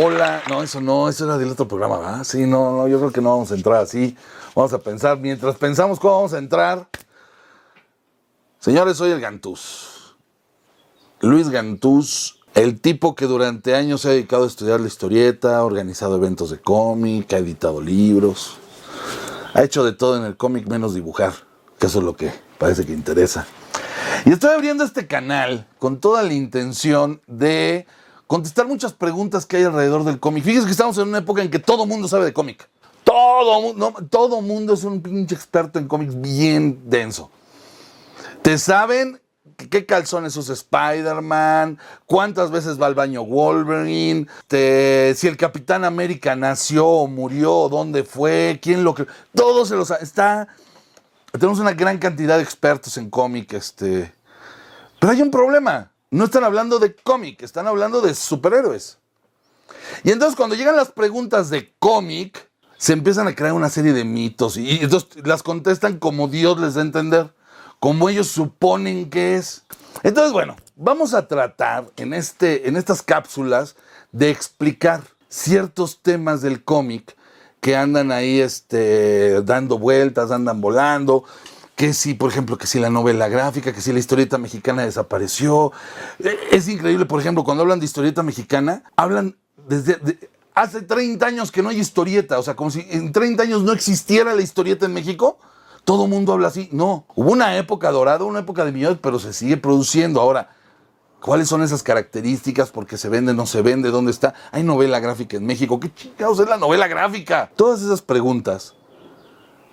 Hola, no, eso no, eso era del otro programa, ¿verdad? Sí, no, no, yo creo que no vamos a entrar así. Vamos a pensar, mientras pensamos cómo vamos a entrar. Señores, soy el Gantús. Luis Gantús, el tipo que durante años se ha dedicado a estudiar la historieta, ha organizado eventos de cómic, ha editado libros, ha hecho de todo en el cómic menos dibujar, que eso es lo que parece que interesa. Y estoy abriendo este canal con toda la intención de contestar muchas preguntas que hay alrededor del cómic. Fíjense que estamos en una época en que todo mundo sabe de cómic. Todo, mu- no, todo mundo es un pinche experto en cómics bien denso. Te saben qué calzones usa Spider-Man, cuántas veces va al baño Wolverine, si el Capitán América nació o murió, dónde fue, quién lo que... Todo se lo sabe. Está... Tenemos una gran cantidad de expertos en cómic, este... Pero hay un problema. No están hablando de cómic, están hablando de superhéroes. Y entonces cuando llegan las preguntas de cómic, se empiezan a crear una serie de mitos y, entonces las contestan como Dios les da a entender, como ellos suponen que es. Entonces, bueno, vamos a tratar en, este, en estas cápsulas de explicar ciertos temas del cómic que andan ahí este, dando vueltas, andan volando, que si, por ejemplo, que si la novela gráfica, que si la historieta mexicana desapareció. Eh, Es increíble, por ejemplo, cuando hablan de historieta mexicana, hablan desde de- hace 30 años que no hay historieta, o sea, como si en 30 años no existiera la historieta en México. Todo mundo habla así. No, hubo una época dorada, una época de millones, pero se sigue produciendo. Ahora, ¿Cuáles son esas características? ¿Por qué se vende, no se vende? ¿Dónde está? ¿Hay novela gráfica en México? ¿Qué chingados es la novela gráfica? Todas esas preguntas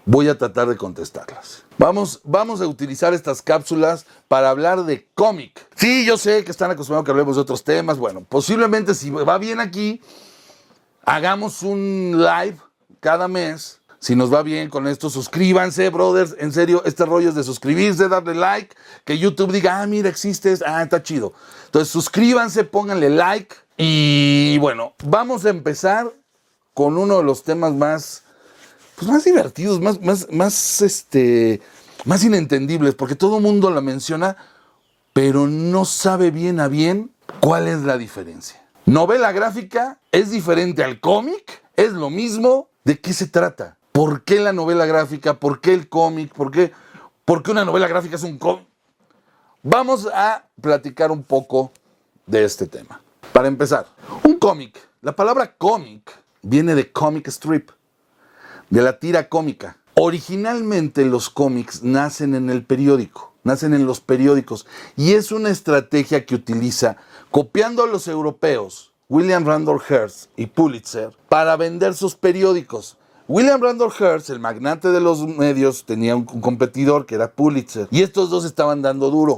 voy a tratar de contestarlas. Vamos, vamos a utilizar estas cápsulas para hablar de cómic. Sí, yo sé que están acostumbrados a que hablemos de otros temas. Bueno, posiblemente si va bien aquí, hagamos un live cada mes. Si nos va bien con esto, suscríbanse, brothers. En serio, este rollo es de suscribirse, darle like, que YouTube diga, ah, mira, existes, ah, está chido. Entonces, suscríbanse, pónganle like. Y bueno, vamos a empezar con uno de los temas más, pues más divertidos, más, más, más, este, más inentendibles, porque todo el mundo la menciona, pero no sabe bien a bien cuál es la diferencia. Novela gráfica es diferente al cómic, es lo mismo. ¿De qué se trata? ¿Por qué la novela gráfica? ¿Por qué el cómic? ¿Por qué, por qué una novela gráfica es un cómic? Vamos a platicar un poco de este tema. Para empezar, un cómic. La palabra cómic viene de comic strip, de la tira cómica. Originalmente los cómics nacen en el periódico, nacen en los periódicos y es una estrategia que utiliza, copiando a los europeos, William Randolph Hearst y Pulitzer, para vender sus periódicos. William Randolph Hearst, el magnate de los medios, tenía un competidor que era Pulitzer y estos dos estaban dando duro.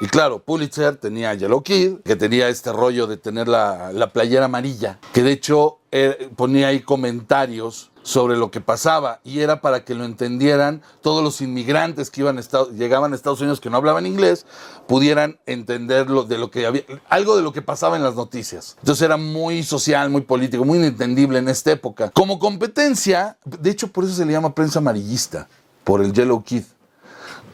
Y claro, Pulitzer tenía a Yellow Kid, que tenía este rollo de tener la, la playera amarilla, que de hecho eh, ponía ahí comentarios sobre lo que pasaba y era para que lo entendieran todos los inmigrantes que iban llegaban a Estados Unidos que no hablaban inglés, pudieran entender lo, de lo que había, algo de lo que pasaba en las noticias. Entonces era muy social, muy político, muy inentendible en esta época. Como competencia, de hecho por eso se le llama prensa amarillista, por el Yellow Kid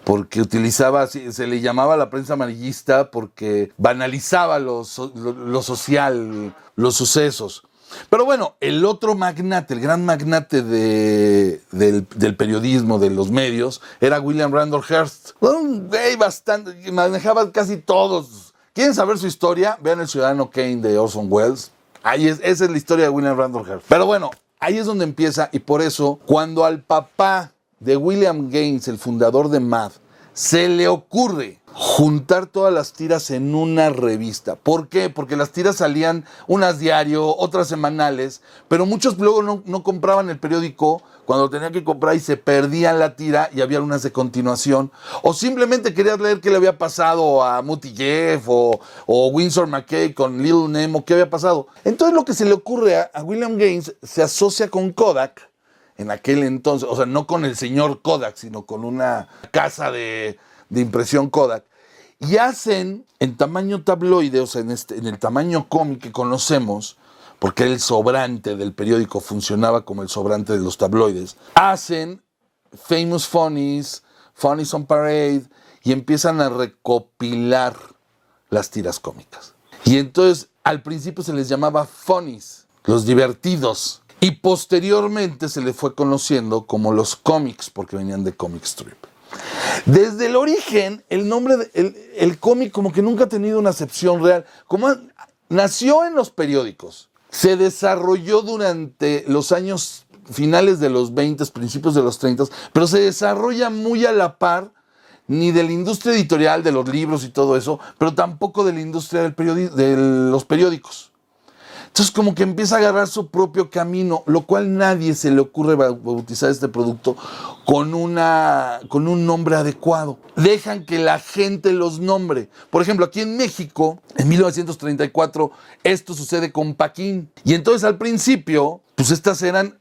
porque utilizaba, se le llamaba la prensa amarillista porque banalizaba lo, lo- lo social, los sucesos. Pero bueno, el otro magnate, el gran magnate de- del, del periodismo, de los medios, era William Randolph Hearst. Un güey bastante, manejaba casi todos. ¿Quieren saber su historia? Vean El Ciudadano Kane de Orson Welles. Ahí es, esa es la historia de William Randolph Hearst. Pero bueno, ahí es donde empieza y por eso, cuando al papá de William Gaines, el fundador de MAD, se le ocurre juntar todas las tiras en una revista. ¿Por qué? Porque las tiras salían unas diario, otras semanales, pero muchos luego no, compraban el periódico cuando tenían que comprar y se perdían la tira y había unas de continuación. O simplemente querías leer qué le había pasado a Muty Jeff o, o Winsor McKay con Little Nemo, qué había pasado. Entonces lo que se le ocurre a William Gaines se asocia con Kodak en aquel entonces, o sea, no con el señor Kodak, sino con una casa de, de impresión Kodak, y hacen en tamaño tabloide, o sea, en, este, en el tamaño cómic que conocemos, porque el sobrante del periódico funcionaba como el sobrante de los tabloides, hacen Famous Funnies, Funnies on Parade, y empiezan a recopilar las tiras cómicas. Y entonces al principio se les llamaba funnies, los divertidos. Y posteriormente se le fue conociendo como los cómics, porque venían de comic strip. Desde el origen, el nombre, de, el, cómic como que nunca ha tenido una acepción real. Como nació en los periódicos, se desarrolló durante los años finales de los 20, principios de los 30, pero se desarrolla muy a la par ni de la industria editorial de los libros y todo eso, pero tampoco de la industria del de los periódicos. Entonces como que empieza a agarrar su propio camino, lo cual nadie se le ocurre bautizar este producto con, una, con un nombre adecuado. Dejan que la gente los nombre. Por ejemplo, aquí en México, en 1934, esto sucede con Paquín. Y entonces al principio, pues estas eran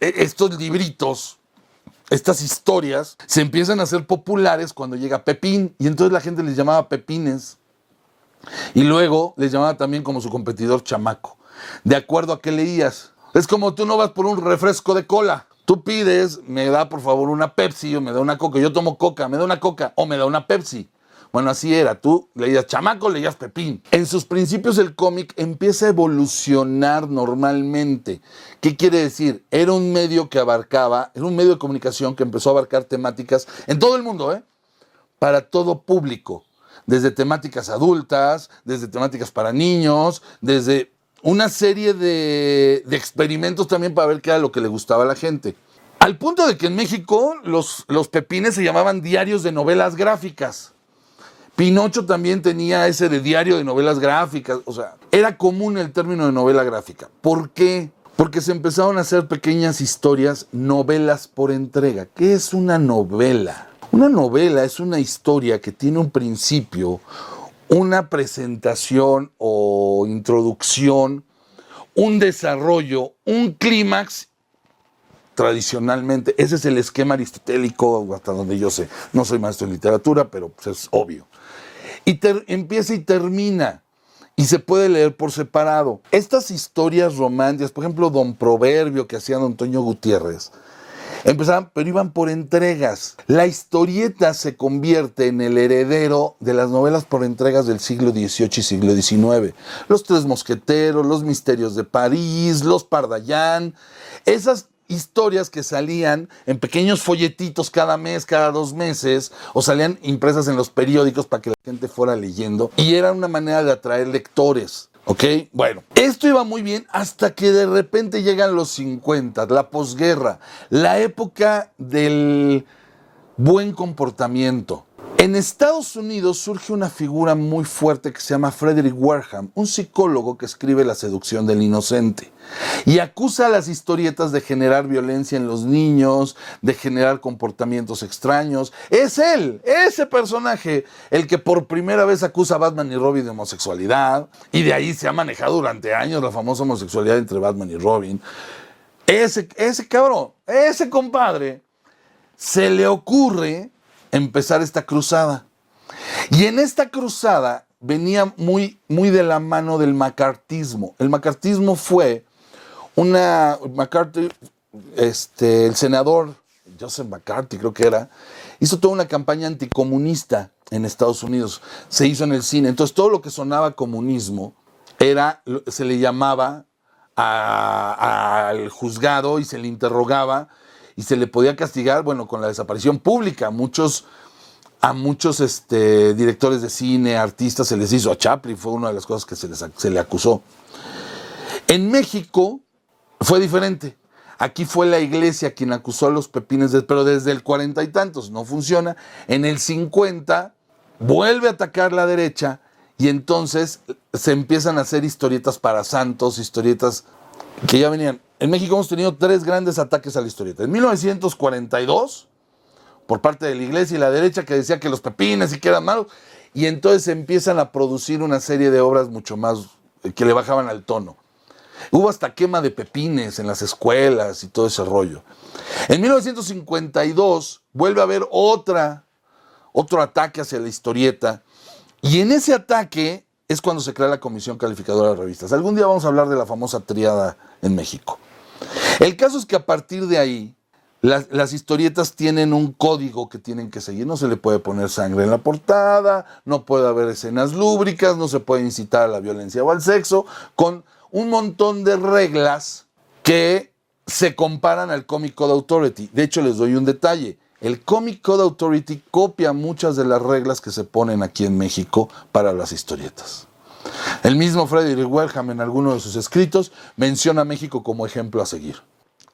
e, estos libritos estas historias se empiezan a hacer populares cuando llega Pepín y entonces la gente les llamaba Pepines y luego les llamaba también como su competidor Chamaco, de acuerdo a qué leías. Es como tú no vas por un refresco de cola. Tú pides, me da por favor una Pepsi o me da una Coca. Yo tomo Coca, me da una Coca o me da una Pepsi. Bueno, así era. Tú leías chamaco, leías pepín. En sus principios el cómic empieza a evolucionar normalmente. ¿Qué quiere decir? Era un medio que abarcaba, era un medio de comunicación que empezó a abarcar temáticas en todo el mundo, ¿eh? Para todo público. Desde temáticas adultas, desde temáticas para niños, desde una serie de, experimentos también para ver qué era lo que le gustaba a la gente. Al punto de que en México los, los pepines se llamaban diarios de novelas gráficas. Pinocho también tenía ese de diario de novelas gráficas, o sea, era común el término de novela gráfica. ¿Por qué? Porque se empezaron a hacer pequeñas historias, novelas por entrega. ¿Qué es una novela? Una novela es una historia que tiene un principio, una presentación o introducción, un desarrollo, un clímax tradicionalmente, ese es el esquema aristotélico, hasta donde yo sé. No soy maestro en literatura, pero pues, es obvio y empieza y termina. Y se puede leer por separado. Estas historias románticas, por ejemplo, Don Proverbio que hacía Don Antonio Gutiérrez, empezaban, pero iban por entregas. La historieta se convierte en el heredero de las novelas por entregas del siglo XVIII y siglo XIX. Los Tres Mosqueteros, Los Misterios de París, Los Pardallán. Esas historias que salían en pequeños folletitos cada mes, cada dos meses, o salían impresas en los periódicos para que la gente fuera leyendo. Y era una manera de atraer lectores. ¿Ok? Bueno, esto iba muy bien hasta que de repente llegan los 50, la posguerra, la época del buen comportamiento. En Estados Unidos surge una figura muy fuerte que se llama Frederick Warham, un psicólogo que escribe La seducción del inocente y acusa a las historietas de generar violencia en los niños, de generar comportamientos extraños. Es él, ese personaje, el que por primera vez acusa a Batman y Robin de homosexualidad y de ahí se ha manejado durante años la famosa homosexualidad entre Batman y Robin. Ese, ese cabrón, ese compadre, se le ocurre empezar esta cruzada. Y en esta cruzada venía muy, muy de la mano del macartismo. El macartismo fue una. McCarthy, este, el senador Joseph McCarthy, creo que era, hizo toda una campaña anticomunista en Estados Unidos. Se hizo en el cine. Entonces, todo lo que sonaba comunismo era, se le llamaba al juzgado y se le interrogaba y se le podía castigar, bueno, con la desaparición pública. Muchos, a muchos este, directores de cine, artistas, se les hizo. A Chaplin fue una de las cosas que se, les, se le acusó. En México fue diferente. Aquí fue la iglesia quien acusó a los pepines, pero desde el cuarenta y tantos no funciona. En el 50 vuelve a atacar la derecha y entonces se empiezan a hacer historietas para santos, historietas que ya venían. En México hemos tenido tres grandes ataques a la historieta. En 1942, por parte de la iglesia y la derecha, que decía que los pepines y que eran malos, y entonces empiezan a producir una serie de obras mucho más eh, que le bajaban al tono. Hubo hasta quema de pepines en las escuelas y todo ese rollo. En 1952 vuelve a haber otra, otro ataque hacia la historieta, y en ese ataque es cuando se crea la Comisión Calificadora de Revistas. Algún día vamos a hablar de la famosa triada en México. El caso es que a partir de ahí Las, historietas tienen un código que tienen que seguir. No se le puede poner sangre en la portada, no puede haber escenas lúbricas, no se puede incitar a la violencia o al sexo, con un montón de reglas que se comparan al Comic Code Authority. De hecho, les doy un detalle. El Comic Code Authority copia muchas de las reglas que se ponen aquí en México para las historietas. El mismo Frederick Welham en alguno de sus escritos menciona a México como ejemplo a seguir.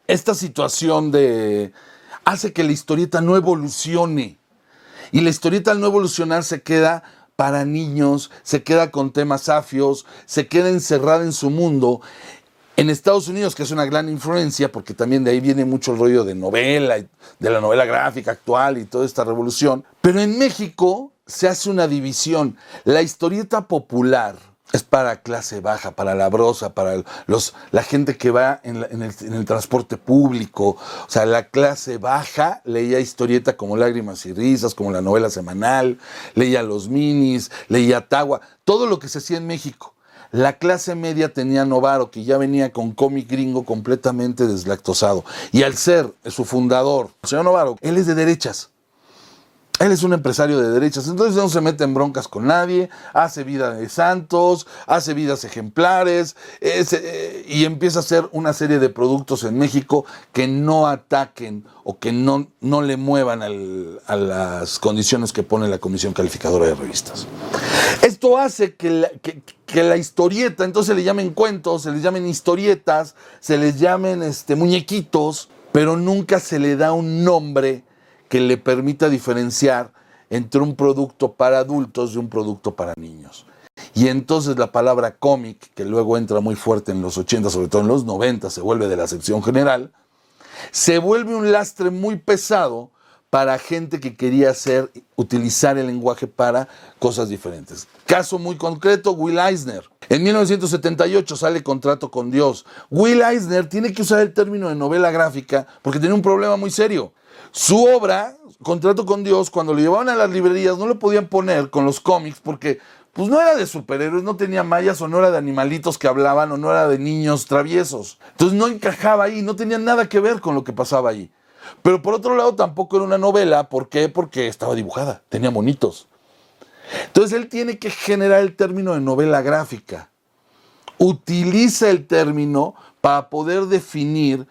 Esta situación de hace que la historieta no evolucione. Y la historieta al no evolucionar se queda para niños, se queda con temas afios, se queda encerrada en su mundo en Estados Unidos, que es una gran influencia, porque también de ahí viene mucho el rollo de novela, de la novela gráfica actual y toda esta revolución, pero en México se hace una división. La historieta popular es para clase baja, para la brosa, para los, la gente que va en, el, transporte público. O sea, la clase baja leía historieta como Lágrimas y Risas, como la novela semanal, leía los minis, leía Tagua, todo lo que se hacía en México. La clase media tenía Novaro, que ya venía con cómic gringo completamente deslactosado. Y al ser su fundador, señor Novaro, él es de derechas. Él es un empresario de derechas, entonces no se mete en broncas con nadie, hace vida de santos, hace vidas ejemplares eh, y empieza a hacer una serie de productos en México que no ataquen o que no, no le muevan a las condiciones que pone la Comisión Calificadora de Revistas. Esto hace que la, que, la historieta, entonces se le llamen cuentos, se les llamen historietas, se les llamen este, muñequitos, pero nunca se le da un nombre que le permita diferenciar entre un producto para adultos y un producto para niños. Y entonces la palabra cómic, que luego entra muy fuerte en los 80, sobre todo en los 90, se vuelve de la sección general, se vuelve un lastre muy pesado para gente que quería hacer, utilizar el lenguaje para cosas diferentes. Caso muy concreto, Will Eisner. En 1978 sale Contrato con Dios. Will Eisner tiene que usar el término de novela gráfica porque tiene un problema muy serio. Su obra, Contrato con Dios, cuando lo llevaban a las librerías no lo podían poner con los cómics porque pues no era de superhéroes, no tenía mayas o no era de animalitos que hablaban o no era de niños traviesos. Entonces no encajaba ahí, no tenía nada que ver con lo que pasaba ahí. Pero por otro lado tampoco era una novela, ¿por qué? Porque estaba dibujada, tenía monitos. Entonces él tiene que generar el término de novela gráfica. Utiliza el término para poder definir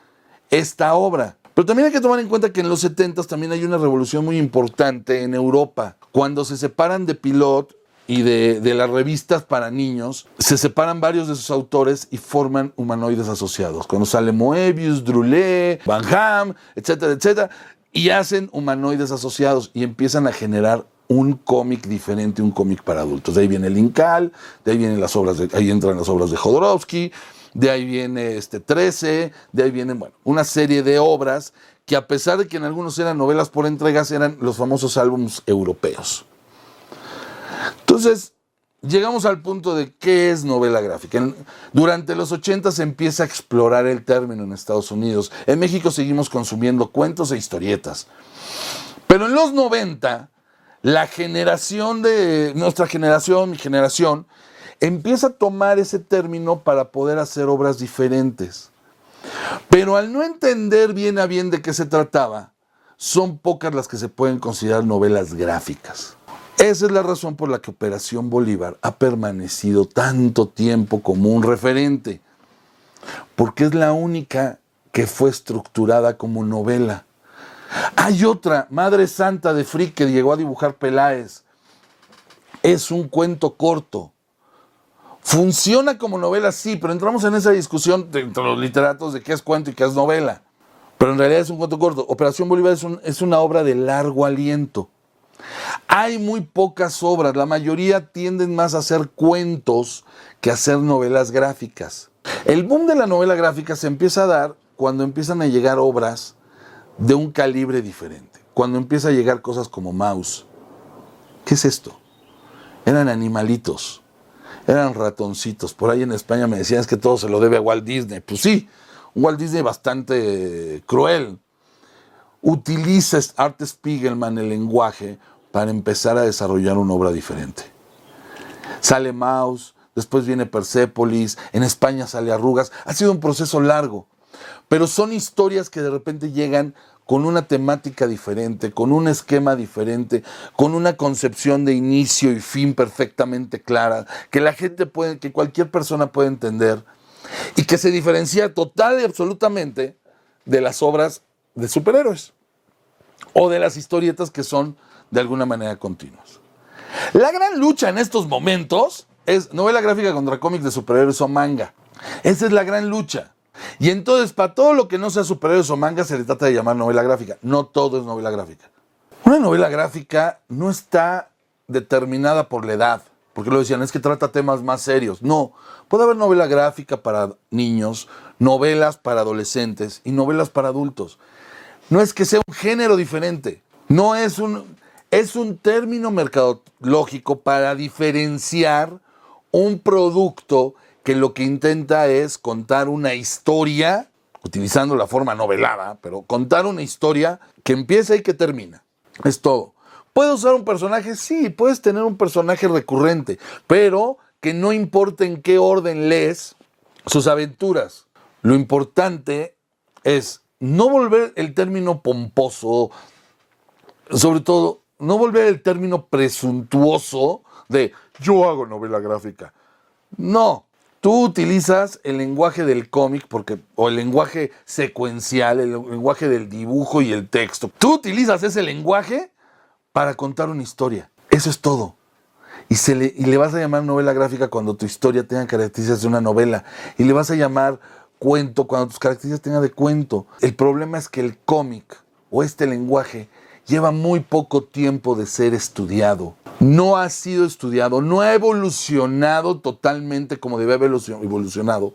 esta obra. Pero también hay que tomar en cuenta que en los 70 también hay una revolución muy importante en Europa. Cuando se separan de Pilot y de, las revistas para niños, se separan varios de sus autores y forman humanoides asociados. Cuando sale Moebius, Drulé, Van Ham, etcétera, etcétera, y hacen humanoides asociados y empiezan a generar un cómic diferente, un cómic para adultos. De ahí viene el Incal, de ahí vienen las obras de, ahí entran las obras de Jodorowsky, de ahí viene este 13, de ahí vienen, bueno, una serie de obras que a pesar de que en algunos eran novelas por entregas, eran los famosos álbumes europeos. Entonces, llegamos al punto de qué es novela gráfica. Durante los 80 se empieza a explorar el término en Estados Unidos. En México seguimos consumiendo cuentos e historietas. Pero en los 90, la generación de, nuestra generación, mi generación, empieza a tomar ese término para poder hacer obras diferentes. Pero al no entender bien a bien de qué se trataba, son pocas las que se pueden considerar novelas gráficas. Esa es la razón por la que Operación Bolívar ha permanecido tanto tiempo como un referente, porque es la única que fue estructurada como novela. Hay otra, Madre Santa de Frick, que llegó a dibujar Peláez. Es un cuento corto, Funciona como novela, sí, pero entramos en esa discusión entre los literatos de qué es cuento y qué es novela. Pero en realidad es un cuento corto. Operación Bolívar es, es una obra de largo aliento. Hay muy pocas obras, la mayoría tienden más a ser cuentos que a ser novelas gráficas. El boom de la novela gráfica se empieza a dar cuando empiezan a llegar obras de un calibre diferente. Cuando empieza a llegar cosas como Mouse. ¿Qué es esto? Eran animalitos eran ratoncitos. Por ahí en España me decían es que todo se lo debe a Walt Disney. Pues sí, un Walt Disney bastante cruel. Utiliza Art Spiegelman el lenguaje para empezar a desarrollar una obra diferente. Sale Mouse, después viene Persepolis, en España sale Arrugas. Ha sido un proceso largo, pero son historias que de repente llegan con una temática diferente, con un esquema diferente, con una concepción de inicio y fin perfectamente clara, que la gente puede, que cualquier persona puede entender y que se diferencia total y absolutamente de las obras de superhéroes o de las historietas que son de alguna manera continuas. La gran lucha en estos momentos es novela gráfica contra cómics de superhéroes o manga. Esa es la gran lucha. Y entonces, para todo lo que no sea superhéroes o manga, se le trata de llamar novela gráfica. No todo es novela gráfica. Una novela gráfica no está determinada por la edad, porque lo decían, es que trata temas más serios. No, puede haber novela gráfica para niños, novelas para adolescentes y novelas para adultos. No es que sea un género diferente, no es un, es un término mercadológico para diferenciar un producto que lo que intenta es contar una historia, utilizando la forma novelada, pero contar una historia que empieza y que termina. Es todo. ¿Puedes usar un personaje? Sí, puedes tener un personaje recurrente, pero que no importa en qué orden lees sus aventuras. Lo importante es no volver el término pomposo, sobre todo, no volver el término presuntuoso de yo hago novela gráfica. No, Tú utilizas el lenguaje del cómic porque, o el lenguaje secuencial, el lenguaje del dibujo y el texto. Tú utilizas ese lenguaje para contar una historia. Eso es todo. Y, se le, y le vas a llamar novela gráfica cuando tu historia tenga características de una novela. Y le vas a llamar cuento cuando tus características tengan de cuento. El problema es que el cómic o este lenguaje lleva muy poco tiempo de ser estudiado no ha sido estudiado, no ha evolucionado totalmente como debe haber evolucionado,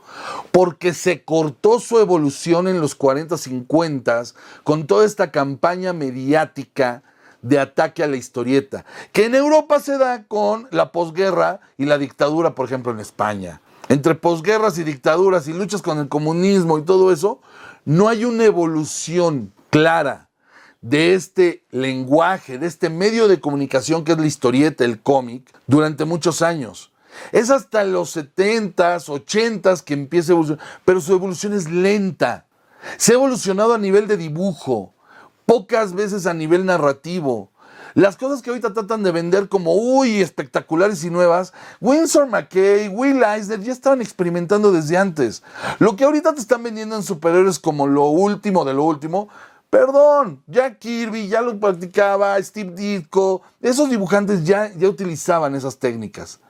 porque se cortó su evolución en los 40, 50 con toda esta campaña mediática de ataque a la historieta, que en Europa se da con la posguerra y la dictadura, por ejemplo, en España. Entre posguerras y dictaduras y luchas con el comunismo y todo eso, no hay una evolución clara de este lenguaje, de este medio de comunicación que es la historieta, el cómic, durante muchos años. Es hasta los 70s, 80s que empieza a evolucionar, pero su evolución es lenta. Se ha evolucionado a nivel de dibujo, pocas veces a nivel narrativo. Las cosas que ahorita tratan de vender como, uy, espectaculares y nuevas, Winsor McKay, Will Eisner ya estaban experimentando desde antes. Lo que ahorita te están vendiendo en superhéroes como lo último de lo último, Perdón, Jack Kirby ya lo practicaba, Steve Ditko, esos dibujantes ya, ya utilizaban esas técnicas.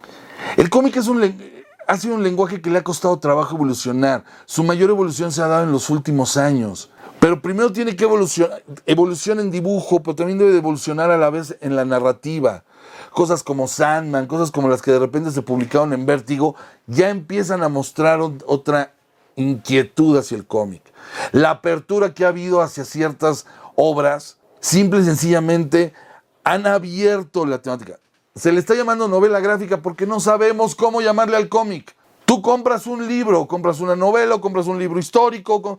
El cómic es un, ha sido un lenguaje que le ha costado trabajo evolucionar. Su mayor evolución se ha dado en los últimos años. Pero primero tiene que evolucionar, en dibujo, pero también debe evolucionar a la vez en la narrativa. Cosas como Sandman, cosas como las que de repente se publicaron en Vértigo, ya empiezan a mostrar otra inquietud hacia el cómic. La apertura que ha habido hacia ciertas obras, simple y sencillamente, han abierto la temática. Se le está llamando novela gráfica porque no sabemos cómo llamarle al cómic. Tú compras un libro, compras una novela, o compras un libro histórico.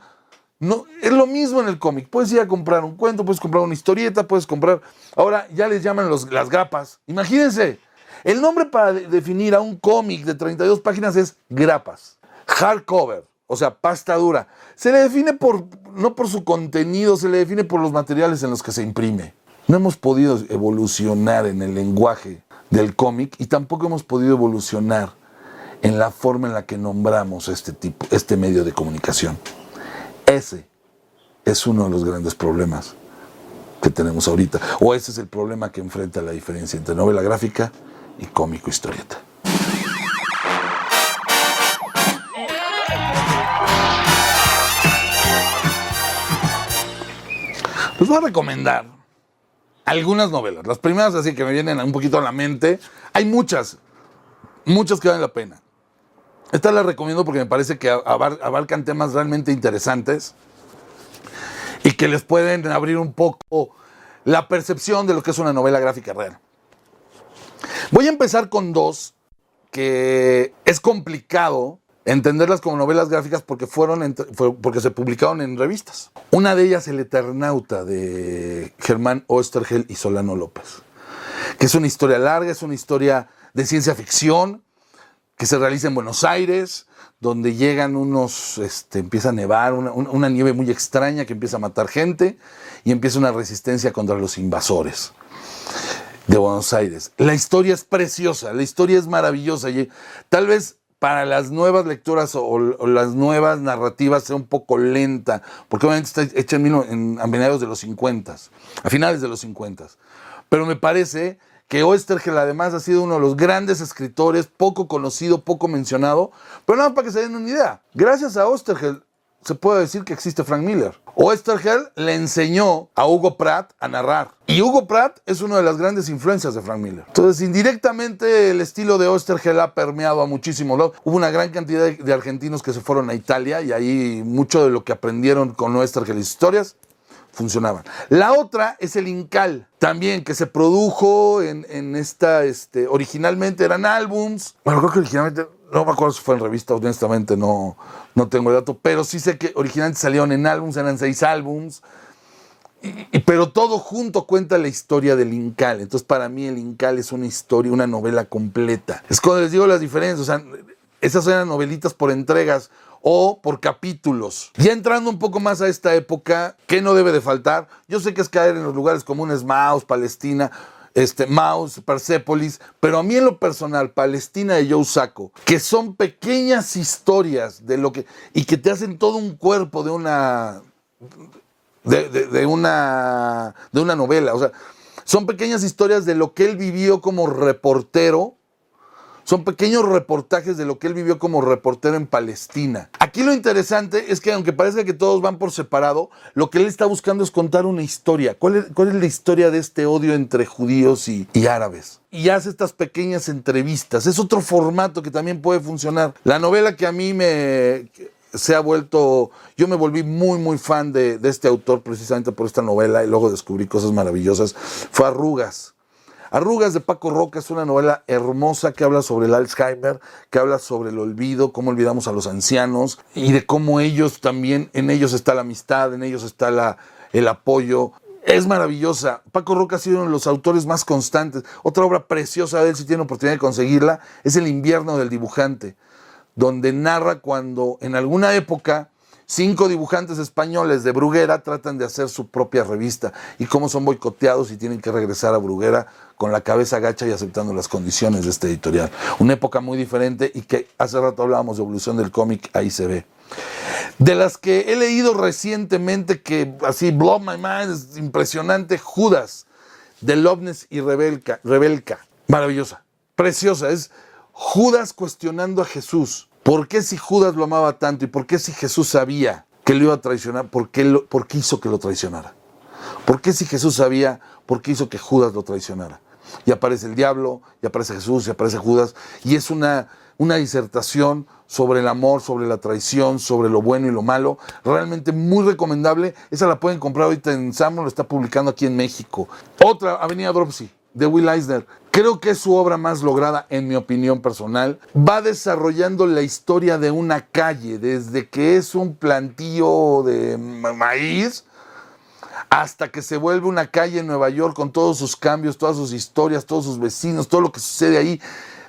No, es lo mismo en el cómic. Puedes ir a comprar un cuento, puedes comprar una historieta, puedes comprar. Ahora ya les llaman las grapas. Imagínense, el nombre para definir a un cómic de 32 páginas es grapas, hardcover o sea, pasta dura. Se le define por, no por su contenido, se le define por los materiales en los que se imprime. No hemos podido evolucionar en el lenguaje del cómic y tampoco hemos podido evolucionar en la forma en la que nombramos este tipo, este medio de comunicación. Ese es uno de los grandes problemas que tenemos ahorita. O ese es el problema que enfrenta la diferencia entre novela gráfica y cómico historieta. Les voy a recomendar algunas novelas. Las primeras así que me vienen un poquito a la mente. Hay muchas, muchas que valen la pena. Esta la recomiendo porque me parece que abarcan temas realmente interesantes y que les pueden abrir un poco la percepción de lo que es una novela gráfica real. Voy a empezar con dos que es complicado entenderlas como novelas gráficas porque, fueron porque se publicaron en revistas. Una de ellas, El Eternauta, de Germán Oestergel y Solano López, que es una historia larga, es una historia de ciencia ficción que se realiza en Buenos Aires, donde llegan unos, este, empieza a nevar, una, una nieve muy extraña que empieza a matar gente y empieza una resistencia contra los invasores de Buenos Aires. La historia es preciosa, la historia es maravillosa y tal vez para las nuevas lecturas o, las nuevas narrativas sea un poco lenta, porque obviamente está hecha en, a mediados de los 50, a finales de los 50. Pero me parece que Oestergel además ha sido uno de los grandes escritores, poco conocido, poco mencionado, pero nada para que se den una idea. Gracias a Oestergel se puede decir que existe Frank Miller. Oesterheld le enseñó a Hugo Pratt a narrar. Y Hugo Pratt es una de las grandes influencias de Frank Miller. Entonces, indirectamente, el estilo de Oesterheld ha permeado a muchísimos lados. Hubo una gran cantidad de, argentinos que se fueron a Italia y ahí mucho de lo que aprendieron con Oesterheld y historias funcionaban. La otra es el Incal, también que se produjo en, esta, este, originalmente eran álbums. Bueno, creo que originalmente no me acuerdo si fue en revista, honestamente no, no tengo el dato, pero sí sé que originalmente salieron en álbums, eran seis álbums, y, pero todo junto cuenta la historia del Incal. Entonces para mí el Incal es una historia, una novela completa. Es cuando les digo las diferencias, o sea, esas eran novelitas por entregas o por capítulos. Ya entrando un poco más a esta época, ¿qué no debe de faltar? Yo sé que es caer en los lugares comunes, Maus, Palestina, este, Maus, Persepolis, pero a mí en lo personal, Palestina de Joe Sacco, que son pequeñas historias de lo que, y que te hacen todo un cuerpo de una, de, una, de una novela, o sea, son pequeñas historias de lo que él vivió como reportero son pequeños reportajes de lo que él vivió como reportero en Palestina. Aquí lo interesante es que aunque parece que todos van por separado, lo que él está buscando es contar una historia. ¿Cuál es, la historia de este odio entre judíos y, y árabes? Y hace estas pequeñas entrevistas. Es otro formato que también puede funcionar. La novela que a mí me se ha vuelto, yo me volví muy, muy fan de, de, este autor precisamente por esta novela y luego descubrí cosas maravillosas, fue Arrugas. Arrugas de Paco Roca es una novela hermosa que habla sobre el Alzheimer, que habla sobre el olvido, cómo olvidamos a los ancianos y de cómo ellos también, en ellos está la amistad, en ellos está el apoyo. Es maravillosa. Paco Roca ha sido uno de los autores más constantes. Otra obra preciosa de él, si tiene oportunidad de conseguirla, es El invierno del dibujante, donde narra cuando en alguna época Cinco dibujantes españoles de Bruguera tratan de hacer su propia revista y cómo son boicoteados y tienen que regresar a Bruguera con la cabeza gacha y aceptando las condiciones de este editorial. Una época muy diferente y que hace rato hablábamos de evolución del cómic, ahí se ve. De las que he leído recientemente que así blow my mind, es impresionante, Judas, de Loveness y Rebelca, Rebelca, maravillosa, preciosa, es Judas cuestionando a Jesús ¿Por qué si Judas lo amaba tanto y por qué si Jesús sabía que lo iba a traicionar, por qué, por qué hizo que lo traicionara? ¿Por qué si Jesús sabía, por qué hizo que Judas lo traicionara? Y aparece el diablo, y aparece Jesús, y aparece Judas, y es una, una disertación sobre el amor, sobre la traición, sobre lo bueno y lo malo, realmente muy recomendable. Esa la pueden comprar ahorita en Samlo, lo está publicando aquí en México. Otra, Avenida Dropsy, de Will Eisner. Creo que es su obra más lograda, en mi opinión personal. Va desarrollando la historia de una calle, desde que es un plantío de maíz hasta que se vuelve una calle en Nueva York con todos sus cambios, todas sus historias, todos sus vecinos, todo lo que sucede ahí.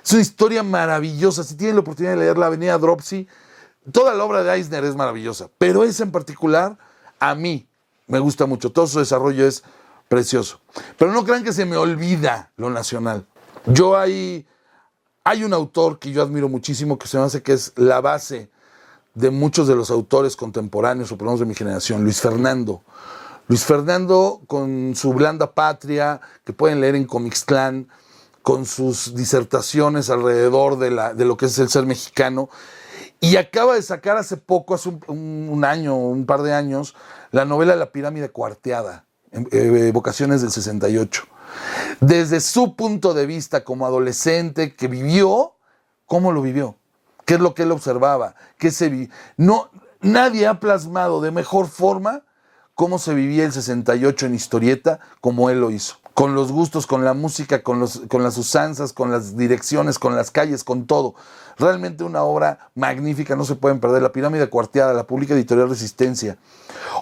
Es una historia maravillosa. Si tienen la oportunidad de leer La Avenida Dropsy, toda la obra de Eisner es maravillosa, pero esa en particular, a mí me gusta mucho. Todo su desarrollo es precioso. Pero no crean que se me olvida lo nacional. Yo hay, hay un autor que yo admiro muchísimo que se me hace que es la base de muchos de los autores contemporáneos, o por lo menos de mi generación, Luis Fernando. Luis Fernando con su blanda patria, que pueden leer en Comics Clan, con sus disertaciones alrededor de, la, de lo que es el ser mexicano. Y acaba de sacar hace poco, hace un, un año, un par de años, la novela La pirámide cuarteada eh, vocaciones del 68. Desde su punto de vista como adolescente que vivió, ¿cómo lo vivió? ¿Qué es lo que él observaba? ¿Qué se no, nadie ha plasmado de mejor forma cómo se vivía el 68 en historieta como él lo hizo. Con los gustos, con la música, con, los, con las usanzas, con las direcciones, con las calles, con todo. Realmente una obra magnífica, no se pueden perder. La pirámide cuarteada, la pública editorial Resistencia.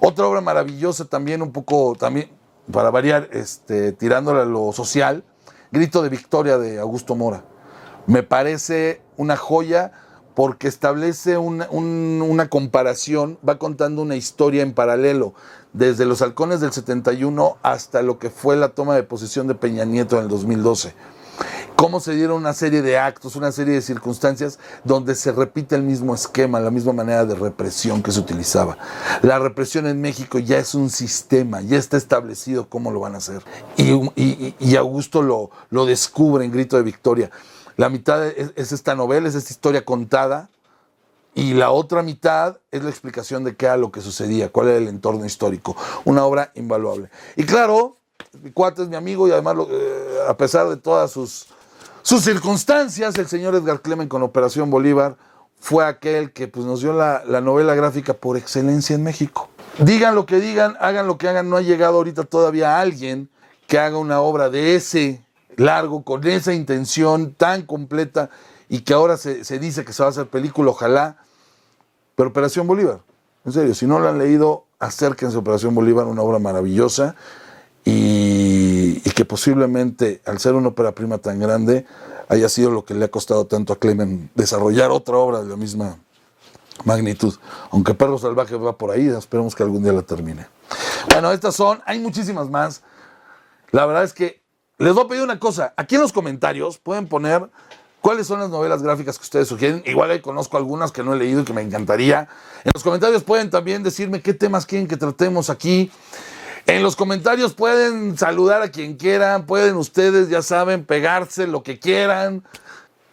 Otra obra maravillosa también, un poco, también, para variar, este, tirándola a lo social, Grito de Victoria de Augusto Mora. Me parece una joya porque establece una, una comparación, va contando una historia en paralelo, desde los halcones del 71 hasta lo que fue la toma de posesión de Peña Nieto en el 2012 cómo se dieron una serie de actos, una serie de circunstancias donde se repite el mismo esquema, la misma manera de represión que se utilizaba. La represión en México ya es un sistema, ya está establecido cómo lo van a hacer. Y, Augusto lo, lo descubre en Grito de Victoria. La mitad es, es esta novela, es esta historia contada, y la otra mitad es la explicación de qué era lo que sucedía, cuál era el entorno histórico. Una obra invaluable. Y claro, mi cuate es mi amigo y además, eh, a pesar de todas sus circunstancias, el señor Edgar Clemen con Operación Bolívar fue aquel que pues, nos dio la, novela gráfica por excelencia en México. Digan lo que digan, hagan lo que hagan, no ha llegado ahorita todavía alguien que haga una obra de ese largo, con esa intención tan completa y que ahora se, se dice que se va a hacer película, ojalá. Pero Operación Bolívar, en serio, si no lo han leído, acérquense a Operación Bolívar, una obra maravillosa y, que posiblemente al ser una ópera prima tan grande haya sido lo que le ha costado tanto a Clemen desarrollar otra obra de la misma magnitud. Aunque Perro Salvaje va por ahí, esperemos que algún día la termine. Bueno, estas son, hay muchísimas más. La verdad es que les voy a pedir una cosa. Aquí en los comentarios pueden poner cuáles son las novelas gráficas que ustedes sugieren. Igual ahí conozco algunas que no he leído y que me encantaría. En los comentarios pueden también decirme qué temas quieren que tratemos aquí. En los comentarios pueden saludar a quien quieran, pueden ustedes, ya saben, pegarse lo que quieran.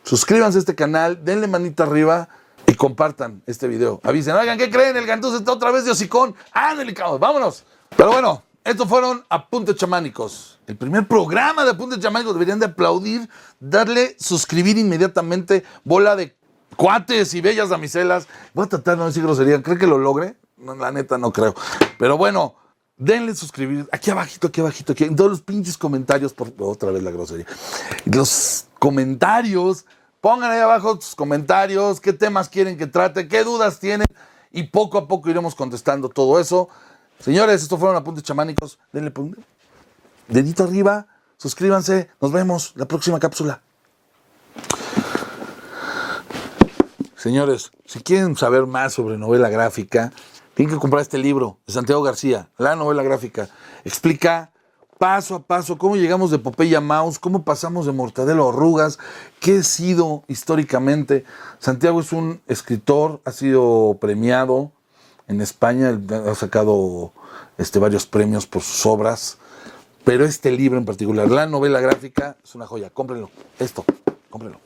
Suscríbanse a este canal, denle manita arriba y compartan este video. Avisen, oigan, ¿qué creen? El Gantuz está otra vez de hocicón. ¡Ah, delicado! ¡Vámonos! Pero bueno, estos fueron Apuntes Chamánicos. El primer programa de Apuntes Chamánicos deberían de aplaudir, darle suscribir inmediatamente, bola de cuates y bellas damiselas. Voy a tratar de no decir grosería. ¿Cree que lo logre? No, la neta no creo. Pero bueno, denle suscribir, aquí abajito, aquí abajito, aquí en todos los pinches comentarios, por otra vez la grosería. Los comentarios, pongan ahí abajo sus comentarios, qué temas quieren que trate, qué dudas tienen, y poco a poco iremos contestando todo eso. Señores, estos fueron apuntes chamánicos. Denle dedito arriba, suscríbanse, nos vemos la próxima cápsula. Señores, si quieren saber más sobre novela gráfica, tienen que comprar este libro de Santiago García, la novela gráfica. Explica paso a paso cómo llegamos de Popeye a Maus, cómo pasamos de Mortadelo a Arrugas, qué ha sido históricamente. Santiago es un escritor, ha sido premiado en España, ha sacado este, varios premios por sus obras, pero este libro en particular, la novela gráfica, es una joya. Cómprenlo, esto, cómprenlo.